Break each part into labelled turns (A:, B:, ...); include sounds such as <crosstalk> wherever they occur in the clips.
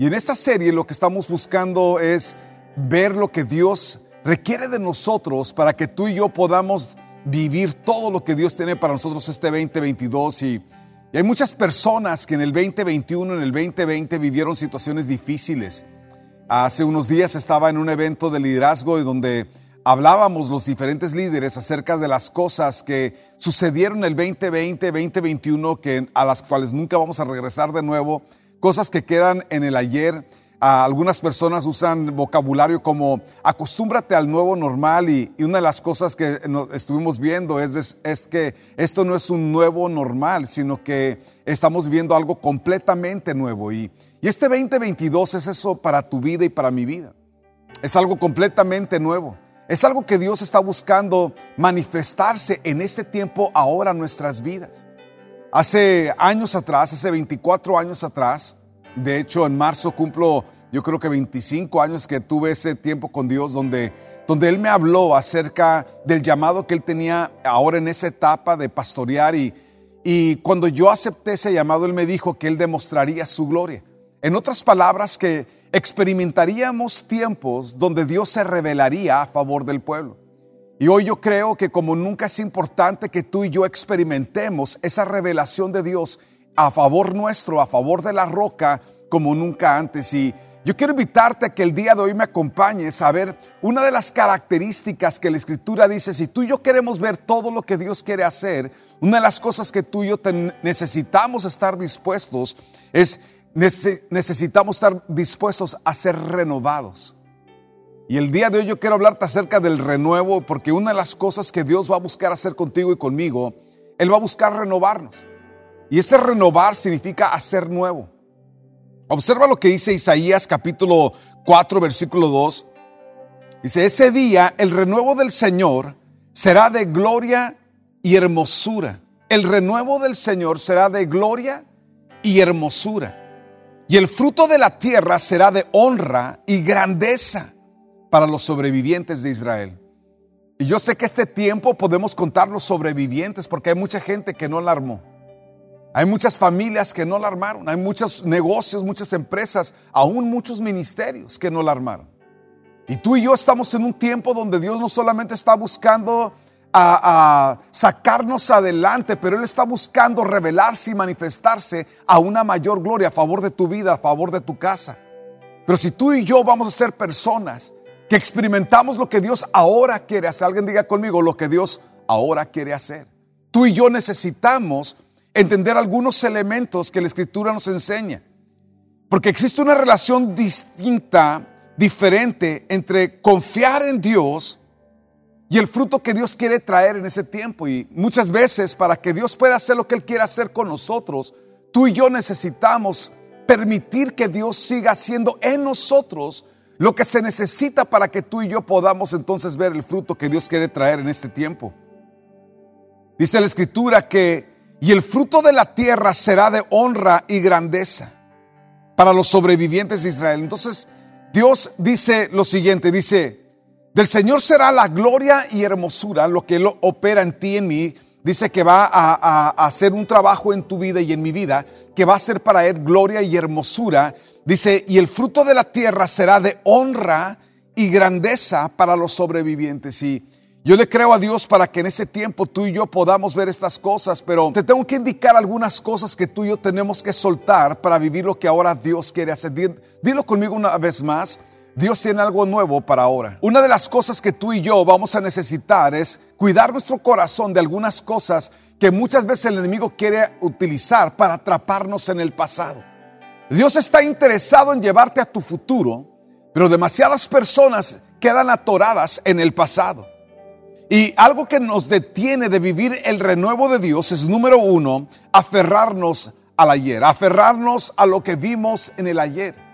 A: y en esta serie lo que estamos buscando es ver lo que Dios requiere de nosotros para que tú y yo podamos vivir todo lo que Dios tiene para nosotros este 2022. Y, y hay muchas personas que en el 2021, en el 2020 vivieron situaciones difíciles. Hace unos días estaba en un evento de liderazgo y donde hablábamos los diferentes líderes acerca de las cosas que sucedieron el 2020, 2021, que, a las cuales nunca vamos a regresar de nuevo cosas que quedan en el ayer. algunas personas usan vocabulario como acostúmbrate al nuevo normal y, una de las cosas que estuvimos viendo es, es, que esto no es un nuevo normal, sino que estamos viviendo algo completamente nuevo. Y, y este 2022 es eso para tu vida y para mi vida. Es algo completamente nuevo. Es algo que Dios está buscando manifestarse en este tiempo ahora en nuestras vidas. Hace años atrás, hace 24 años atrás, de hecho en marzo cumplo yo creo que 25 años que tuve ese tiempo con Dios donde, donde Él me habló acerca del llamado que Él tenía ahora en esa etapa de pastorear y, y cuando yo acepté ese llamado Él me dijo que Él demostraría su gloria. En otras palabras, que experimentaríamos tiempos donde Dios se revelaría a favor del pueblo. Y hoy yo creo que como nunca es importante que tú y yo experimentemos esa revelación de Dios a favor nuestro, a favor de la roca, como nunca antes. Y yo quiero invitarte a que el día de hoy me acompañes a ver una de las características que la Escritura dice, si tú y yo queremos ver todo lo que Dios quiere hacer, una de las cosas que tú y yo necesitamos estar dispuestos es necesitamos estar dispuestos a ser renovados. Y el día de hoy yo quiero hablarte acerca del renuevo, porque una de las cosas que Dios va a buscar hacer contigo y conmigo, Él va a buscar renovarnos. Y ese renovar significa hacer nuevo. Observa lo que dice Isaías capítulo 4, versículo 2. Dice, ese día el renuevo del Señor será de gloria y hermosura. El renuevo del Señor será de gloria y hermosura. Y el fruto de la tierra será de honra y grandeza para los sobrevivientes de Israel. Y yo sé que este tiempo podemos contar los sobrevivientes porque hay mucha gente que no la armó. Hay muchas familias que no la armaron. Hay muchos negocios, muchas empresas, aún muchos ministerios que no la armaron. Y tú y yo estamos en un tiempo donde Dios no solamente está buscando a, sacarnos adelante, pero Él está buscando revelarse y manifestarse a una mayor gloria a favor de tu vida, a favor de tu casa. Pero si tú y yo vamos a ser personas que experimentamos lo que Dios ahora quiere hacer. Alguien diga conmigo lo que Dios ahora quiere hacer. Tú y yo necesitamos entender algunos elementos que la escritura nos enseña. Porque existe una relación distinta, diferente entre confiar en Dios y el fruto que Dios quiere traer en ese tiempo. Y muchas veces para que Dios pueda hacer lo que Él quiere hacer con nosotros, tú y yo necesitamos permitir que Dios siga haciendo en nosotros lo que se necesita para que tú y yo podamos entonces ver el fruto que Dios quiere traer en este tiempo. Dice la escritura que, y el fruto de la tierra será de honra y grandeza para los sobrevivientes de Israel. Entonces, Dios dice lo siguiente, dice, del Señor será la gloria y hermosura, lo que Él opera en ti y en mí, dice que va a, hacer un trabajo en tu vida y en mi vida, que va a ser para Él gloria y hermosura. Dice, y el fruto de la tierra será de honra y grandeza para los sobrevivientes. Y yo le creo a Dios para que en ese tiempo tú y yo podamos ver estas cosas, pero te tengo que indicar algunas cosas que tú y yo tenemos que soltar para vivir lo que ahora Dios quiere hacer. Dilo conmigo una vez más. Dios tiene algo nuevo para ahora. Una de las cosas que tú y yo vamos a necesitar es cuidar nuestro corazón de algunas cosas que muchas veces el enemigo quiere utilizar para atraparnos en el pasado. Dios está interesado en llevarte a tu futuro, pero demasiadas personas quedan atoradas en el pasado. Y algo que nos detiene de vivir el renuevo de Dios es, número uno, aferrarnos al ayer, aferrarnos a lo que vimos en el ayer.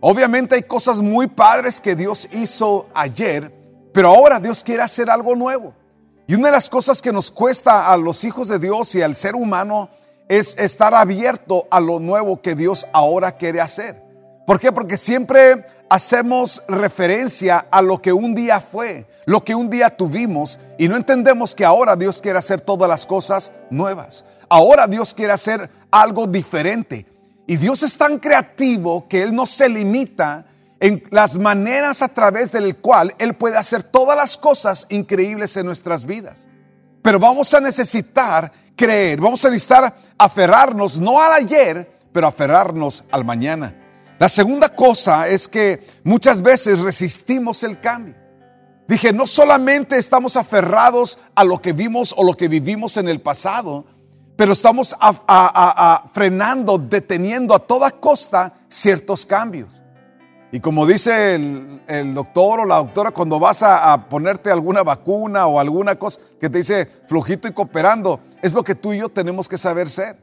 A: Obviamente hay cosas muy padres que Dios hizo ayer, pero ahora Dios quiere hacer algo nuevo. Y una de las cosas que nos cuesta a los hijos de Dios y al ser humano es estar abierto a lo nuevo que Dios ahora quiere hacer. ¿Por qué? Porque siempre hacemos referencia a lo que un día fue, lo que un día tuvimos, y no entendemos que ahora Dios quiere hacer todas las cosas nuevas. Ahora Dios quiere hacer algo diferente. Y Dios es tan creativo que Él no se limita en las maneras a través del cual Él puede hacer todas las cosas increíbles en nuestras vidas. Pero vamos a necesitar creer, vamos a necesitar aferrarnos no al ayer, pero aferrarnos al mañana. La segunda cosa es que muchas veces resistimos el cambio. Dije, no solamente estamos aferrados a lo que vimos o lo que vivimos en el pasado, pero estamos frenando, deteniendo a toda costa ciertos cambios. Y como dice el, doctor o la doctora, cuando vas a, a, ponerte alguna vacuna o alguna cosa que te dice flojito y cooperando, es lo que tú y yo tenemos que saber ser.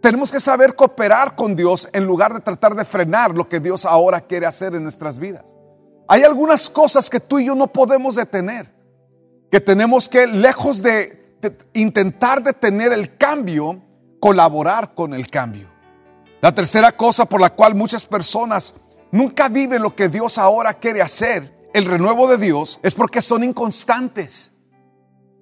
A: Tenemos que saber cooperar con Dios en lugar de tratar de frenar lo que Dios ahora quiere hacer en nuestras vidas. Hay algunas cosas que tú y yo no podemos detener, que tenemos que, lejos de, intentar detener el cambio, colaborar con el cambio. La tercera cosa por la cual muchas personas nunca viven lo que Dios ahora quiere hacer, el renuevo de Dios, es porque son inconstantes.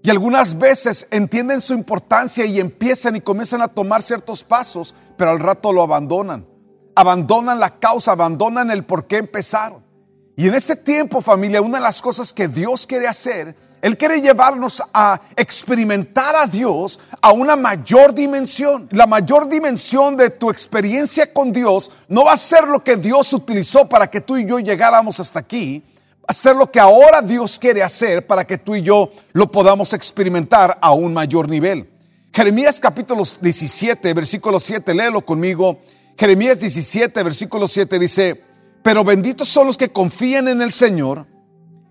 A: Y algunas veces entienden su importancia y empiezan y comienzan a tomar ciertos pasos, pero al rato lo abandonan. Abandonan la causa, abandonan el por qué empezaron. Y en ese tiempo, familia, una de las cosas que Dios quiere hacer, Él quiere llevarnos a experimentar a Dios a una mayor dimensión. La mayor dimensión de tu experiencia con Dios no va a ser lo que Dios utilizó para que tú y yo llegáramos hasta aquí, hacer lo que ahora Dios quiere hacer para que tú y yo lo podamos experimentar a un mayor nivel. Jeremías capítulo 17, versículo 7, léelo conmigo. Jeremías 17, versículo 7 dice, pero benditos son los que confían en el Señor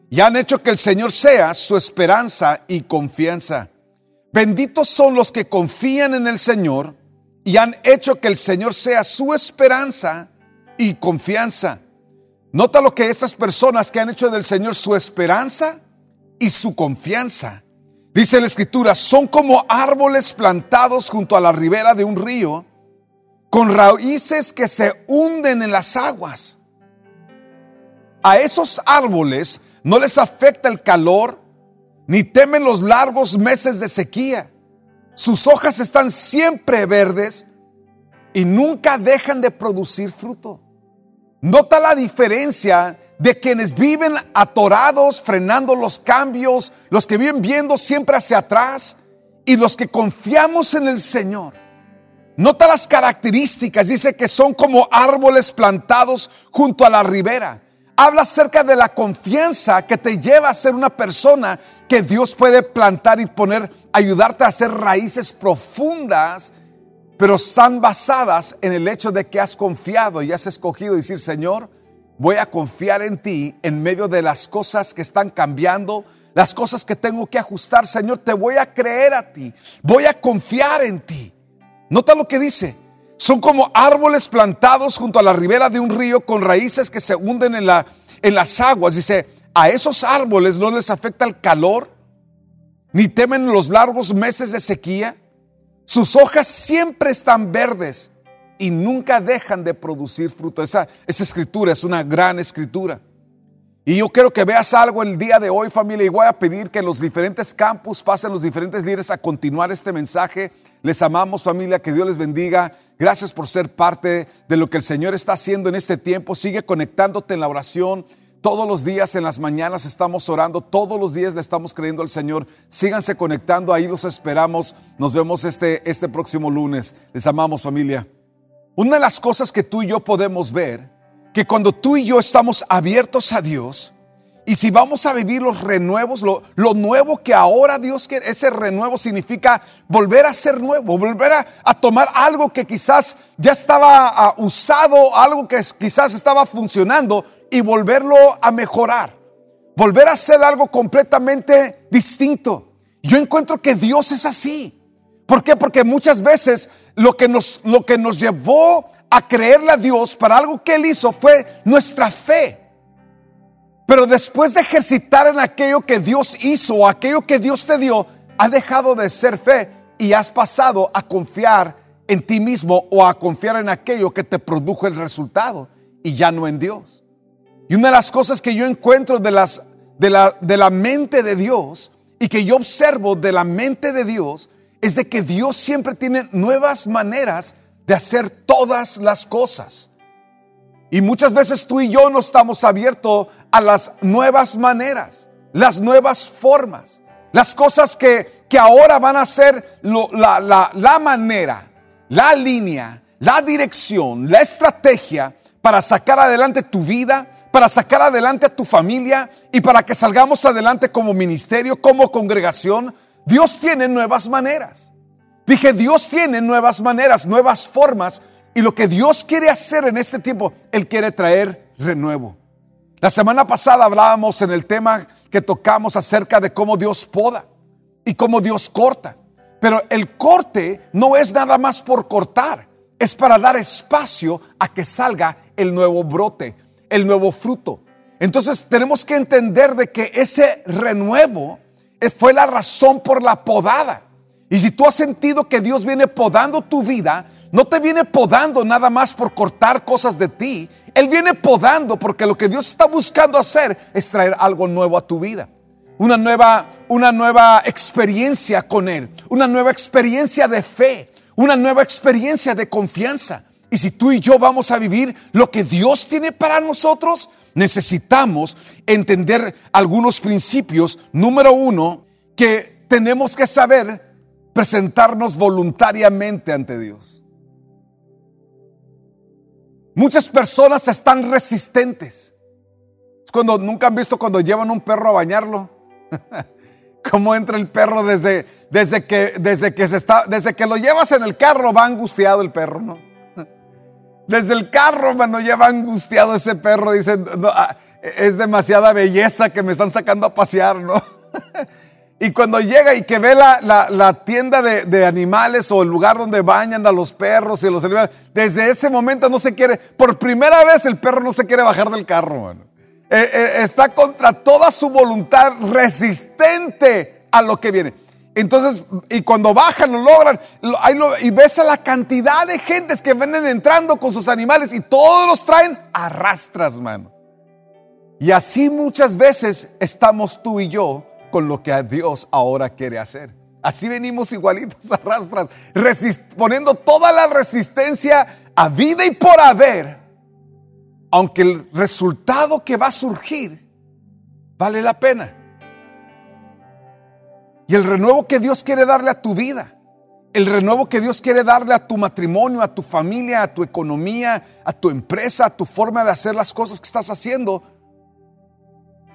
A: y han hecho que el Señor sea su esperanza y confianza. Benditos son los que confían en el Señor y han hecho que el Señor sea su esperanza y confianza. Nota lo que esas personas que han hecho del Señor su esperanza y su confianza. Dice la escritura, son como árboles plantados junto a la ribera de un río, con raíces que se hunden en las aguas. A esos árboles no les afecta el calor, ni temen los largos meses de sequía. Sus hojas están siempre verdes y nunca dejan de producir fruto. Nota la diferencia de quienes viven atorados, frenando los cambios, los que viven viendo siempre hacia atrás y los que confiamos en el Señor. Nota las características, dice que son como árboles plantados junto a la ribera. Habla acerca de la confianza que te lleva a ser una persona que Dios puede plantar y poner, ayudarte a hacer raíces profundas pero están basadas en el hecho de que has confiado y has escogido decir, Señor, voy a confiar en ti en medio de las cosas que están cambiando, las cosas que tengo que ajustar, Señor, te voy a creer a ti, voy a confiar en ti. Nota lo que dice, son como árboles plantados junto a la ribera de un río con raíces que se hunden en, la, en las aguas. Dice, a esos árboles no les afecta el calor, ni temen los largos meses de sequía sus hojas siempre están verdes y nunca dejan de producir fruto. Esa, esa escritura es una gran escritura. Y yo quiero que veas algo el día de hoy, familia, y voy a pedir que los diferentes campus pasen los diferentes líderes a continuar este mensaje. Les amamos, familia, que Dios les bendiga. Gracias por ser parte de lo que el Señor está haciendo en este tiempo. Sigue conectándote en la oración. Todos los días en las mañanas estamos orando, todos los días le estamos creyendo al Señor. Síganse conectando, ahí los esperamos. Nos vemos este, este próximo lunes. Les amamos familia. Una de las cosas que tú y yo podemos ver, que cuando tú y yo estamos abiertos a Dios, y si vamos a vivir los renuevos, lo, nuevo que ahora Dios quiere, ese renuevo significa volver a ser nuevo, volver a, tomar algo que quizás ya estaba usado, algo que quizás estaba funcionando y volverlo a mejorar. Volver a hacer algo completamente distinto. Yo encuentro que Dios es así. ¿Por qué? Porque muchas veces lo que nos, lo que nos llevó a creerle a Dios para algo que Él hizo fue nuestra fe. Pero después de ejercitar en aquello que Dios hizo aquello que Dios te dio, ha dejado de ser fe y has pasado a confiar en ti mismo o a confiar en aquello que te produjo el resultado y ya no en Dios. Y una de las cosas que yo encuentro de, las, de, la, de la mente de Dios y que yo observo de la mente de Dios es de que Dios siempre tiene nuevas maneras de hacer todas las cosas. Y muchas veces tú y yo no estamos abiertos a las nuevas maneras, las nuevas formas, las cosas que, que ahora van a ser la, la, la manera, la línea, la dirección, la estrategia para sacar adelante tu vida, para sacar adelante a tu familia y para que salgamos adelante como ministerio, como congregación. Dios tiene nuevas maneras. Dije, Dios tiene nuevas maneras, nuevas formas y lo que Dios quiere hacer en este tiempo, Él quiere traer renuevo. La semana pasada hablábamos en el tema que tocamos acerca de cómo Dios poda y cómo Dios corta. Pero el corte no es nada más por cortar, es para dar espacio a que salga el nuevo brote, el nuevo fruto. Entonces tenemos que entender de que ese renuevo fue la razón por la podada. Y si tú has sentido que Dios viene podando tu vida, no te viene podando nada más por cortar cosas de ti. Él viene podando porque lo que Dios está buscando hacer es traer algo nuevo a tu vida. Una nueva, una nueva experiencia con Él. Una nueva experiencia de fe. Una nueva experiencia de confianza. Y si tú y yo vamos a vivir lo que Dios tiene para nosotros, necesitamos entender algunos principios. Número uno, que tenemos que saber presentarnos voluntariamente ante Dios. Muchas personas están resistentes. Es cuando nunca han visto cuando llevan un perro a bañarlo. <laughs> Cómo entra el perro desde, desde, que, desde, que se está, desde que lo llevas en el carro, va angustiado el perro, ¿no? <laughs> Desde el carro, cuando lleva angustiado ese perro, dice, ah, es demasiada belleza que me están sacando a pasear, ¿no? <laughs> Y cuando llega y que ve la, tienda de, animales o el lugar donde bañan a los perros y los animales, desde ese momento no se quiere, por primera vez el perro no se quiere bajar del carro, eh, eh, está contra toda su voluntad resistente a lo que viene. Entonces, y cuando bajan, lo logran, y ves a la cantidad de gentes que vienen entrando con sus animales y todos los traen arrastras, mano. Y así muchas veces estamos tú y yo con lo que Dios ahora quiere hacer. Así venimos igualitos <laughs> a rastras, poniendo toda la resistencia a vida y por haber, aunque el resultado que va a surgir vale la pena. Y el renuevo que Dios quiere darle a tu vida, el renuevo que Dios quiere darle a tu matrimonio, a tu familia, a tu economía, a tu empresa, a tu forma de hacer las cosas que estás haciendo,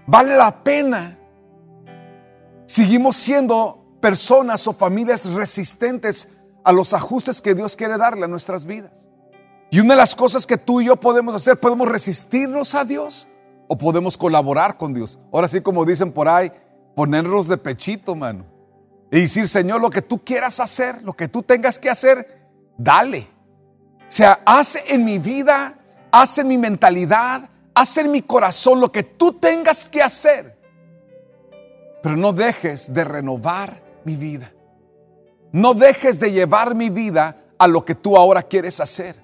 A: vale la pena seguimos siendo personas o familias resistentes a los ajustes que Dios quiere darle a nuestras vidas. Y una de las cosas que tú y yo podemos hacer, podemos resistirnos a Dios o podemos colaborar con Dios. Ahora sí, como dicen por ahí, ponernos de pechito, mano. Y decir, Señor, lo que tú quieras hacer, lo que tú tengas que hacer, dale. O sea, hace en mi vida, hace en mi mentalidad, hace en mi corazón lo que tú tengas que hacer pero no dejes de renovar mi vida. No dejes de llevar mi vida a lo que tú ahora quieres hacer.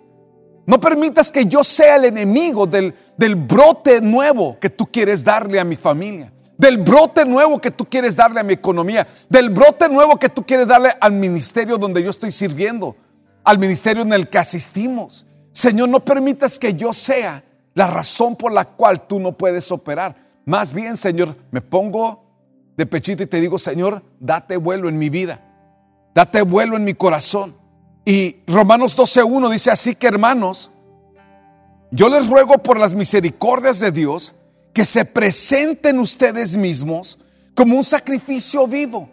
A: No permitas que yo sea el enemigo del, del, brote nuevo que tú quieres darle a mi familia, del brote nuevo que tú quieres darle a mi economía, del brote nuevo que tú quieres darle al ministerio donde yo estoy sirviendo, al ministerio en el que asistimos. Señor, no permitas que yo sea la razón por la cual tú no puedes operar. Más bien, Señor, me pongo de pechito y te digo, Señor, date vuelo en mi vida, date vuelo en mi corazón. Y Romanos 12.1 dice así que hermanos, yo les ruego por las misericordias de Dios que se presenten ustedes mismos como un sacrificio vivo,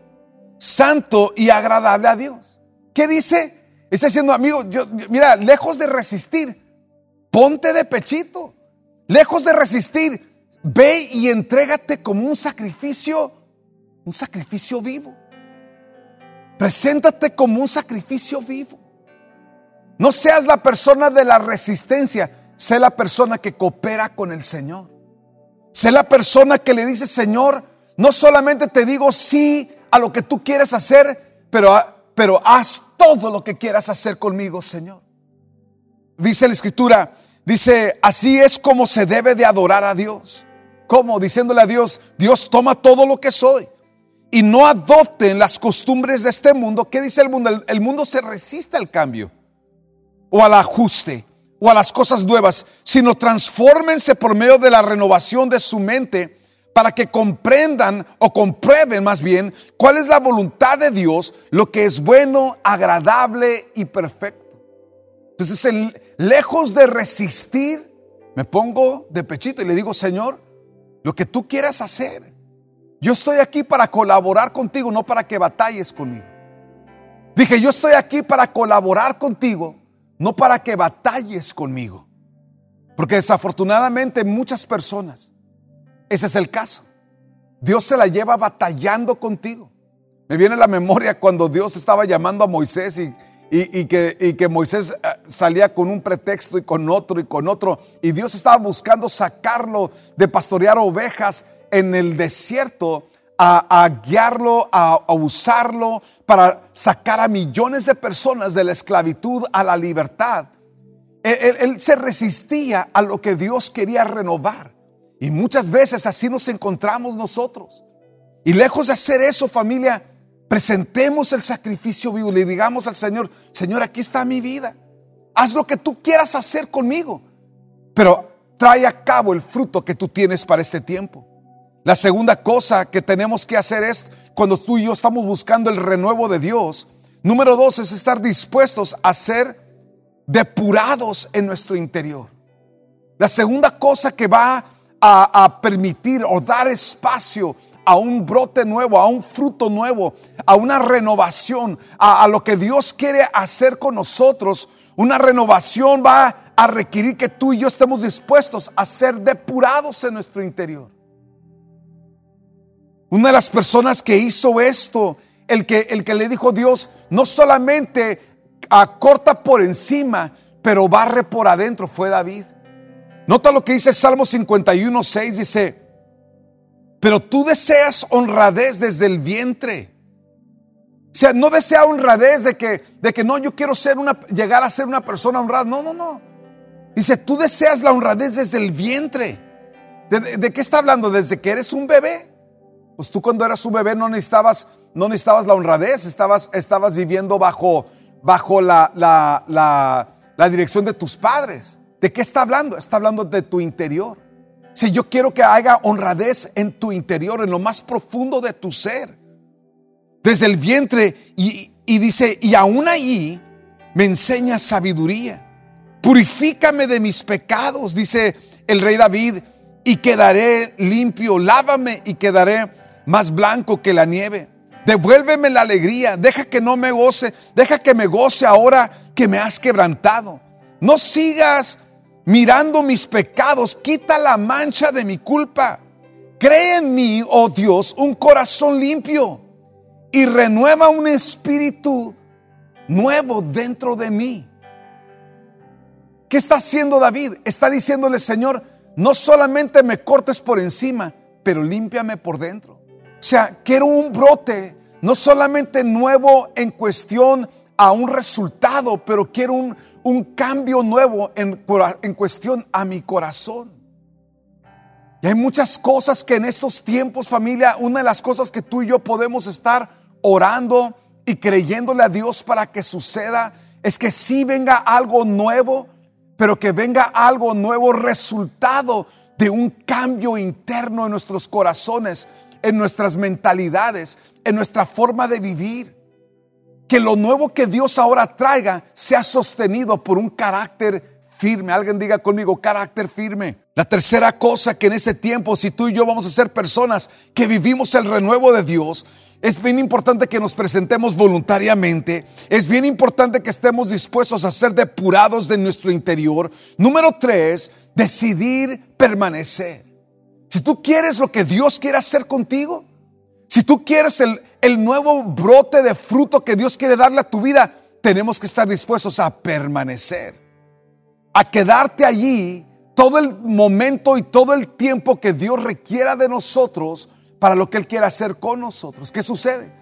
A: santo y agradable a Dios. ¿Qué dice? Está diciendo, amigo, yo, mira, lejos de resistir, ponte de pechito. Lejos de resistir, ve y entrégate como un sacrificio un sacrificio vivo. Preséntate como un sacrificio vivo. No seas la persona de la resistencia, sé la persona que coopera con el Señor. Sé la persona que le dice, Señor, no solamente te digo sí a lo que tú quieres hacer, pero, pero haz todo lo que quieras hacer conmigo, Señor. Dice la escritura, dice, así es como se debe de adorar a Dios. ¿Cómo? Diciéndole a Dios, Dios toma todo lo que soy y no adopten las costumbres de este mundo. ¿Qué dice el mundo? El, mundo se resiste al cambio o al ajuste o a las cosas nuevas, sino transfórmense por medio de la renovación de su mente para que comprendan o comprueben más bien cuál es la voluntad de Dios, lo que es bueno, agradable y perfecto. Entonces, lejos de resistir, me pongo de pechito y le digo, Señor, lo que tú quieras hacer. Yo estoy aquí para colaborar contigo, no para que batalles conmigo. Dije, yo estoy aquí para colaborar contigo, no para que batalles conmigo. Porque desafortunadamente muchas personas, ese es el caso. Dios se la lleva batallando contigo. Me viene la memoria cuando Dios estaba llamando a Moisés y, y, que, y, que, Moisés eh, salía con un pretexto y con otro y con otro. Y Dios estaba buscando sacarlo de pastorear ovejas en el desierto a, guiarlo, a, usarlo para sacar a millones de personas de la esclavitud a la libertad. Él, se resistía a lo que Dios quería renovar. Y muchas veces así nos encontramos nosotros. Y lejos de hacer eso, familia, presentemos el sacrificio vivo y le digamos al Señor, Señor, aquí está mi vida. Haz lo que tú quieras hacer conmigo. Pero trae a cabo el fruto que tú tienes para este tiempo. La segunda cosa que tenemos que hacer es, cuando tú y yo estamos buscando el renuevo de Dios, número dos es estar dispuestos a ser depurados en nuestro interior. La segunda cosa que va a, permitir o dar espacio a un brote nuevo, a un fruto nuevo, a una renovación, a, lo que Dios quiere hacer con nosotros. Una renovación va a requerir que tú y yo estemos dispuestos a ser depurados en nuestro interior. Una de las personas que hizo esto, el que, el que le dijo Dios, no solamente acorta por encima, pero barre por adentro, fue David. Nota lo que dice Salmo 51, 6, dice, pero tú deseas honradez desde el vientre. O sea, no desea honradez de que, de que no, yo quiero ser una, llegar a ser una persona honrada. No, no, no. Dice, tú deseas la honradez desde el vientre. de qué está hablando? Desde que eres un bebé. Pues tú cuando eras un bebé no necesitabas, no necesitabas la honradez, estabas, estabas viviendo bajo, bajo la, la, la, dirección de tus padres. ¿De qué está hablando? Está hablando de tu interior. Si yo quiero que haya honradez en tu interior, en lo más profundo de tu ser, desde el vientre, y, y dice, y aún ahí me enseña sabiduría. Purifícame de mis pecados, dice el rey David, y quedaré limpio. Lávame y quedaré más blanco que la nieve. Devuélveme la alegría, deja que no me goce, deja que me goce ahora que me has quebrantado. No sigas mirando mis pecados, quita la mancha de mi culpa. Cree en mí, oh Dios, un corazón limpio y renueva un espíritu nuevo dentro de mí. ¿Qué está haciendo David? Está diciéndole, Señor, no solamente me cortes por encima, pero límpiame por dentro. O sea, quiero un brote, no solamente nuevo en cuestión a un resultado, pero quiero un, un cambio nuevo en, en cuestión a mi corazón. Y hay muchas cosas que en estos tiempos, familia, una de las cosas que tú y yo podemos estar orando y creyéndole a Dios para que suceda es que sí venga algo nuevo, pero que venga algo nuevo resultado de un cambio interno en nuestros corazones, en nuestras mentalidades, en nuestra forma de vivir. Que lo nuevo que Dios ahora traiga sea sostenido por un carácter firme. Alguien diga conmigo, carácter firme. La tercera cosa que en ese tiempo, si tú y yo vamos a ser personas que vivimos el renuevo de Dios, es bien importante que nos presentemos voluntariamente. Es bien importante que estemos dispuestos a ser depurados de nuestro interior. Número tres, decidir permanecer. Si tú quieres lo que Dios quiere hacer contigo, si tú quieres el, el nuevo brote de fruto que Dios quiere darle a tu vida, tenemos que estar dispuestos a permanecer, a quedarte allí todo el momento y todo el tiempo que Dios requiera de nosotros para lo que Él quiera hacer con nosotros. ¿Qué sucede?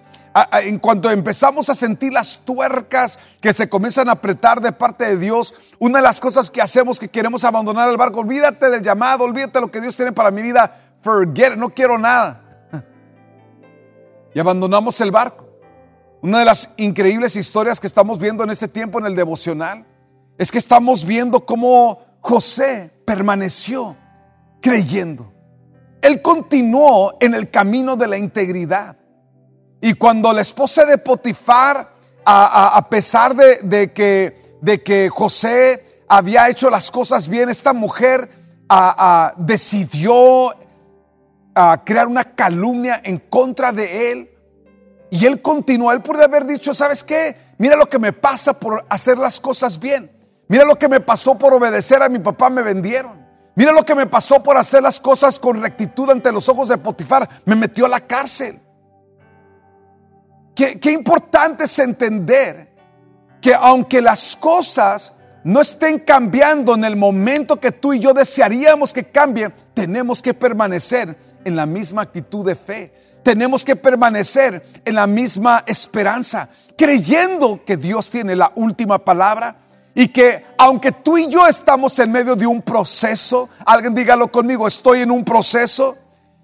A: En cuanto empezamos a sentir las tuercas que se comienzan a apretar de parte de Dios, una de las cosas que hacemos que queremos abandonar el barco, olvídate del llamado, olvídate de lo que Dios tiene para mi vida, forget, no quiero nada. <laughs> Y abandonamos el barco. Una de las increíbles historias que estamos viendo en este tiempo en el devocional es que estamos viendo cómo José permaneció creyendo. Él continuó en el camino de la integridad. Y cuando la esposa de Potifar, a, pesar de, que, de que José había hecho las cosas bien, esta mujer decidió crear una calumnia en contra de él y él continuó, él puede haber dicho, ¿sabes qué? Mira lo que me pasa por hacer las cosas bien. Mira lo que me pasó por obedecer a mi papá, me vendieron. Mira lo que me pasó por hacer las cosas con rectitud ante los ojos de Potifar, me metió a la cárcel. Qué, importante es entender que aunque las cosas no estén cambiando en el momento que tú y yo desearíamos que cambien, tenemos que permanecer en la misma actitud de fe. Tenemos que permanecer en la misma esperanza, creyendo que Dios tiene la última palabra y que aunque tú y yo estamos en medio de un proceso, alguien dígalo conmigo, estoy en un proceso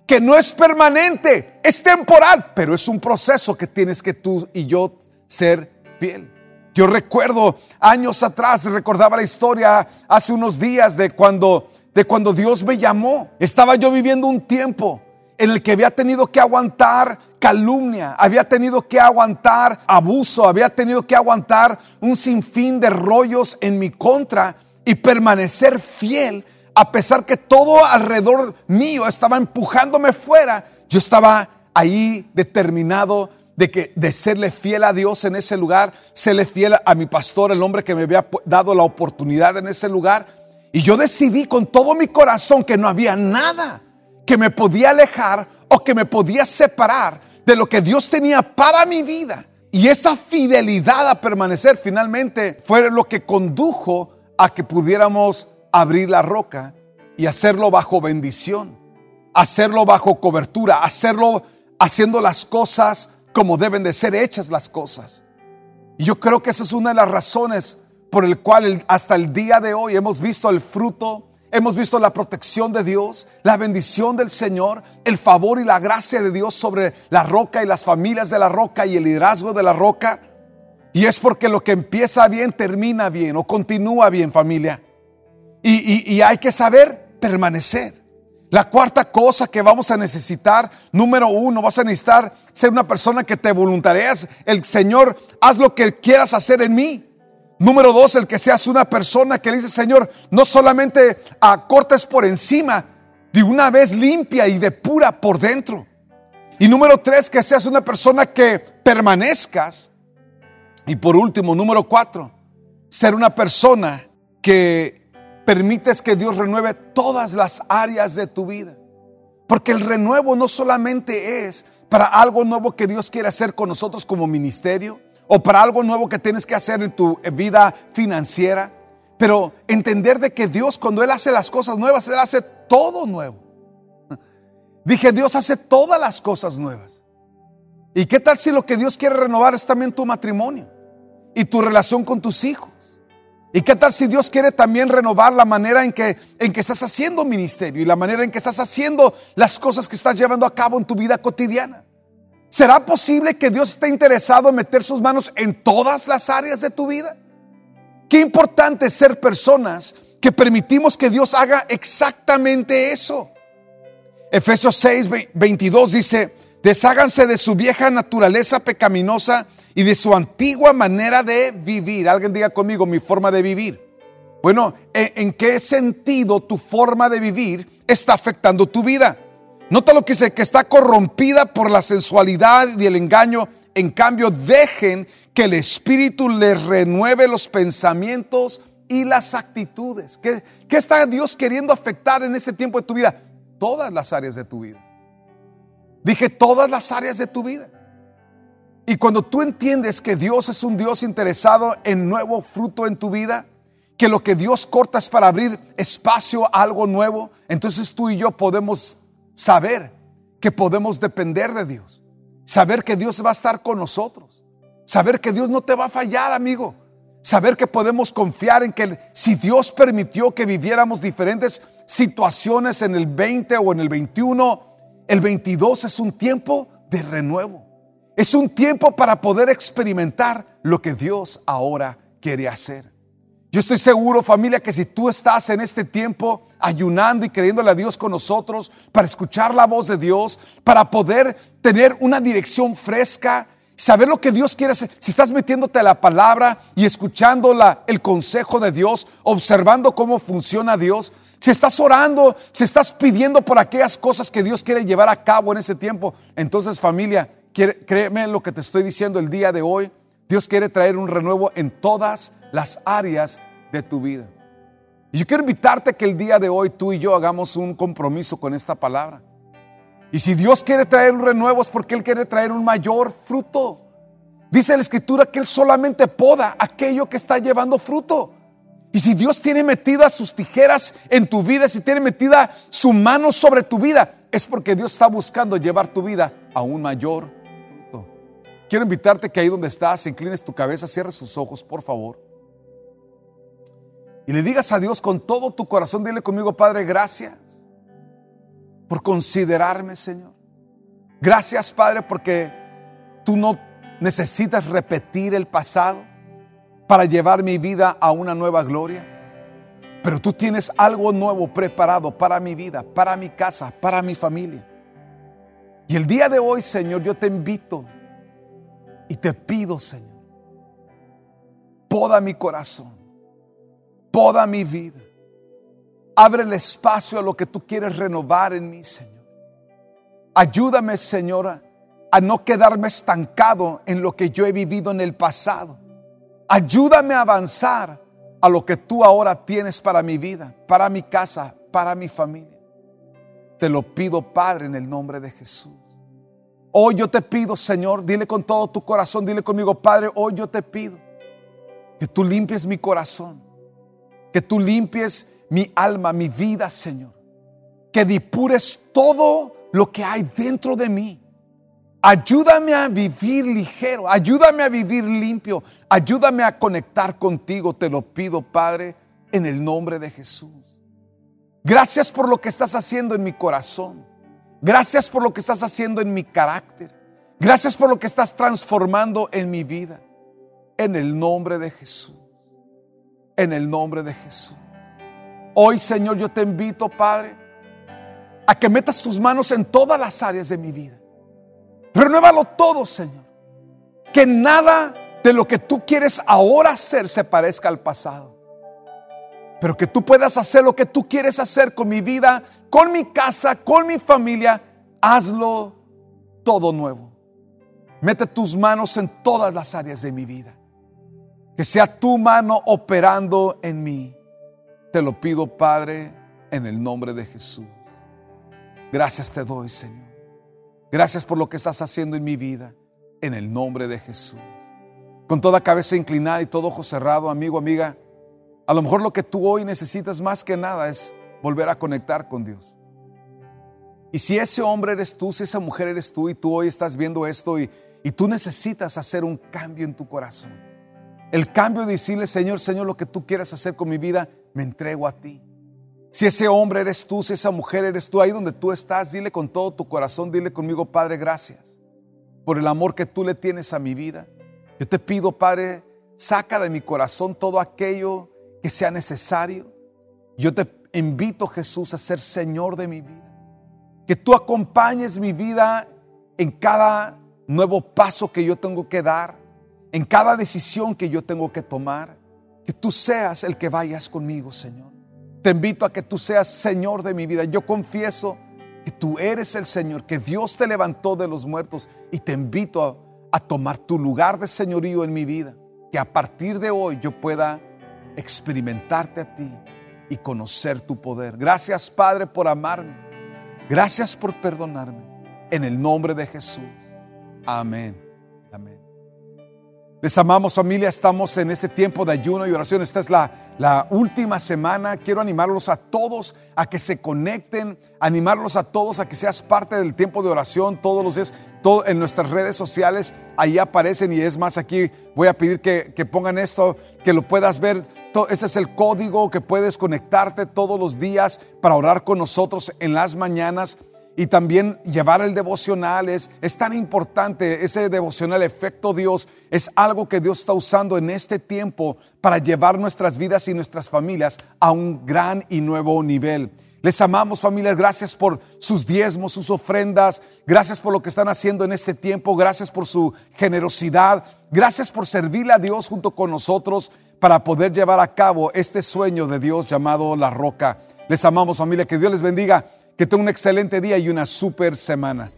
A: que no es permanente, es temporal, pero es un proceso que tienes que tú y yo ser fiel. Yo recuerdo años atrás, recordaba la historia hace unos días de cuando de cuando Dios me llamó. Estaba yo viviendo un tiempo en el que había tenido que aguantar calumnia, había tenido que aguantar abuso, había tenido que aguantar un sinfín de rollos en mi contra y permanecer fiel a pesar que todo alrededor mío estaba empujándome fuera, yo estaba ahí determinado de que de serle fiel a Dios en ese lugar, serle fiel a mi pastor, el hombre que me había dado la oportunidad en ese lugar, y yo decidí con todo mi corazón que no había nada que me podía alejar o que me podía separar de lo que Dios tenía para mi vida. Y esa fidelidad a permanecer finalmente fue lo que condujo a que pudiéramos abrir la roca y hacerlo bajo bendición, hacerlo bajo cobertura, hacerlo haciendo las cosas como deben de ser hechas las cosas. Y yo creo que esa es una de las razones por el cual hasta el día de hoy hemos visto el fruto Hemos visto la protección de Dios, la bendición del Señor, el favor y la gracia de Dios sobre la roca y las familias de la roca y el liderazgo de la roca. Y es porque lo que empieza bien termina bien o continúa bien familia. Y, hay que saber permanecer. La cuarta cosa que vamos a necesitar, número uno, vas a necesitar ser una persona que te voluntarias. El Señor, haz lo que quieras hacer en mí. Número dos, el que seas una persona que le dice, Señor, no solamente acortes por encima, de una vez limpia y de pura por dentro. Y número tres, que seas una persona que permanezcas. Y por último, número cuatro, ser una persona que permites que Dios renueve todas las áreas de tu vida. Porque el renuevo no solamente es para algo nuevo que Dios quiere hacer con nosotros como ministerio, o para algo nuevo que tienes que hacer en tu vida financiera. Pero entender de que Dios cuando Él hace las cosas nuevas, Él hace todo nuevo. <laughs> Dije, Dios hace todas las cosas nuevas. ¿Y qué tal si lo que Dios quiere renovar es también tu matrimonio y tu relación con tus hijos? ¿Y qué tal si Dios quiere también renovar la manera en que, en que estás haciendo ministerio y la manera en que estás haciendo las cosas que estás llevando a cabo en tu vida cotidiana? ¿Será posible que Dios esté interesado en meter sus manos en todas las áreas de tu vida? Qué importante ser personas que permitimos que Dios haga exactamente eso. Efesios 6, 22 dice, desháganse de su vieja naturaleza pecaminosa y de su antigua manera de vivir. Alguien diga conmigo mi forma de vivir. Bueno, ¿en qué sentido tu forma de vivir está afectando tu vida? Nota lo que dice, que está corrompida por la sensualidad y el engaño. En cambio, dejen que el Espíritu les renueve los pensamientos y las actitudes. ¿Qué, ¿Qué, está Dios queriendo afectar en ese tiempo de tu vida? Todas las áreas de tu vida. Dije todas las áreas de tu vida. Y cuando tú entiendes que Dios es un Dios interesado en nuevo fruto en tu vida, que lo que Dios corta es para abrir espacio a algo nuevo, entonces tú y yo podemos saber que podemos depender de Dios. Saber que Dios va a estar con nosotros. Saber que Dios no te va a fallar, amigo. Saber que podemos confiar en que si Dios permitió que viviéramos diferentes situaciones en el 20 o en el 21, el 22 es un tiempo de renuevo. Es un tiempo para poder experimentar lo que Dios ahora quiere hacer. Yo estoy seguro, familia, que si tú estás en este tiempo ayunando y creyéndole a Dios con nosotros, para escuchar la voz de Dios, para poder tener una dirección fresca, saber lo que Dios quiere hacer, si estás metiéndote a la palabra y escuchando la, el consejo de Dios, observando cómo funciona Dios, si estás orando, si estás pidiendo por aquellas cosas que Dios quiere llevar a cabo en ese tiempo, entonces familia, créeme lo que te estoy diciendo el día de hoy. Dios quiere traer un renuevo en todas las áreas de tu vida. Y yo quiero invitarte que el día de hoy tú y yo hagamos un compromiso con esta palabra. Y si Dios quiere traer un renuevo es porque Él quiere traer un mayor fruto. Dice la escritura que Él solamente poda aquello que está llevando fruto. Y si Dios tiene metidas sus tijeras en tu vida, si tiene metida su mano sobre tu vida, es porque Dios está buscando llevar tu vida a un mayor Quiero invitarte que ahí donde estás, inclines tu cabeza, cierres sus ojos, por favor. Y le digas a Dios con todo tu corazón, dile conmigo, Padre, gracias por considerarme, Señor. Gracias, Padre, porque tú no necesitas repetir el pasado para llevar mi vida a una nueva gloria. Pero tú tienes algo nuevo preparado para mi vida, para mi casa, para mi familia. Y el día de hoy, Señor, yo te invito y te pido, Señor, poda mi corazón, poda mi vida. Abre el espacio a lo que tú quieres renovar en mí, Señor. Ayúdame, Señora, a no quedarme estancado en lo que yo he vivido en el pasado. Ayúdame a avanzar a lo que tú ahora tienes para mi vida, para mi casa, para mi familia. Te lo pido, Padre, en el nombre de Jesús. Hoy yo te pido, Señor, dile con todo tu corazón, dile conmigo, Padre, hoy yo te pido que tú limpies mi corazón, que tú limpies mi alma, mi vida, Señor. Que depures todo lo que hay dentro de mí. Ayúdame a vivir ligero, ayúdame a vivir limpio, ayúdame a conectar contigo, te lo pido, Padre, en el nombre de Jesús. Gracias por lo que estás haciendo en mi corazón. Gracias por lo que estás haciendo en mi carácter. Gracias por lo que estás transformando en mi vida. En el nombre de Jesús. En el nombre de Jesús. Hoy, Señor, yo te invito, Padre, a que metas tus manos en todas las áreas de mi vida. Renuévalo todo, Señor. Que nada de lo que tú quieres ahora hacer se parezca al pasado pero que tú puedas hacer lo que tú quieres hacer con mi vida, con mi casa, con mi familia, hazlo todo nuevo. Mete tus manos en todas las áreas de mi vida. Que sea tu mano operando en mí. Te lo pido, Padre, en el nombre de Jesús. Gracias te doy, Señor. Gracias por lo que estás haciendo en mi vida, en el nombre de Jesús. Con toda cabeza inclinada y todo ojo cerrado, amigo, amiga. A lo mejor lo que tú hoy necesitas más que nada es volver a conectar con Dios. Y si ese hombre eres tú, si esa mujer eres tú y tú hoy estás viendo esto y, y tú necesitas hacer un cambio en tu corazón. El cambio de decirle, Señor, Señor, lo que tú quieras hacer con mi vida, me entrego a ti. Si ese hombre eres tú, si esa mujer eres tú, ahí donde tú estás, dile con todo tu corazón, dile conmigo, Padre, gracias por el amor que tú le tienes a mi vida. Yo te pido, Padre, saca de mi corazón todo aquello que sea necesario. Yo te invito, Jesús, a ser Señor de mi vida. Que tú acompañes mi vida en cada nuevo paso que yo tengo que dar, en cada decisión que yo tengo que tomar. Que tú seas el que vayas conmigo, Señor. Te invito a que tú seas Señor de mi vida. Yo confieso que tú eres el Señor, que Dios te levantó de los muertos y te invito a, a tomar tu lugar de señorío en mi vida. Que a partir de hoy yo pueda experimentarte a ti y conocer tu poder. Gracias Padre por amarme. Gracias por perdonarme. En el nombre de Jesús. Amén Amén. Les amamos familia, estamos en este tiempo de ayuno y oración. Esta es la, la, última semana. Quiero animarlos a todos a que se conecten, animarlos a todos a que seas parte del tiempo de oración todos los días. Todo, en nuestras redes sociales, ahí aparecen y es más, aquí voy a pedir que, que pongan esto, que lo puedas ver. Ese es el código que puedes conectarte todos los días para orar con nosotros en las mañanas y también llevar el devocional es, es, tan importante, ese devocional efecto Dios es algo que Dios está usando en este tiempo para llevar nuestras vidas y nuestras familias a un gran y nuevo nivel. Les amamos familias, gracias por sus diezmos, sus ofrendas, gracias por lo que están haciendo en este tiempo, gracias por su generosidad, gracias por servirle a Dios junto con nosotros para poder llevar a cabo este sueño de Dios llamado la roca. Les amamos familia, que Dios les bendiga. Que tenga un excelente día y una super semana.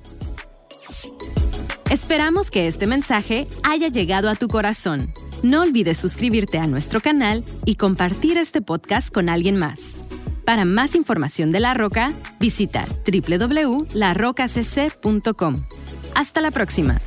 B: Esperamos que este mensaje haya llegado a tu corazón. No olvides suscribirte a nuestro canal y compartir este podcast con alguien más. Para más información de La Roca, visita www.larrocacc.com. Hasta la próxima.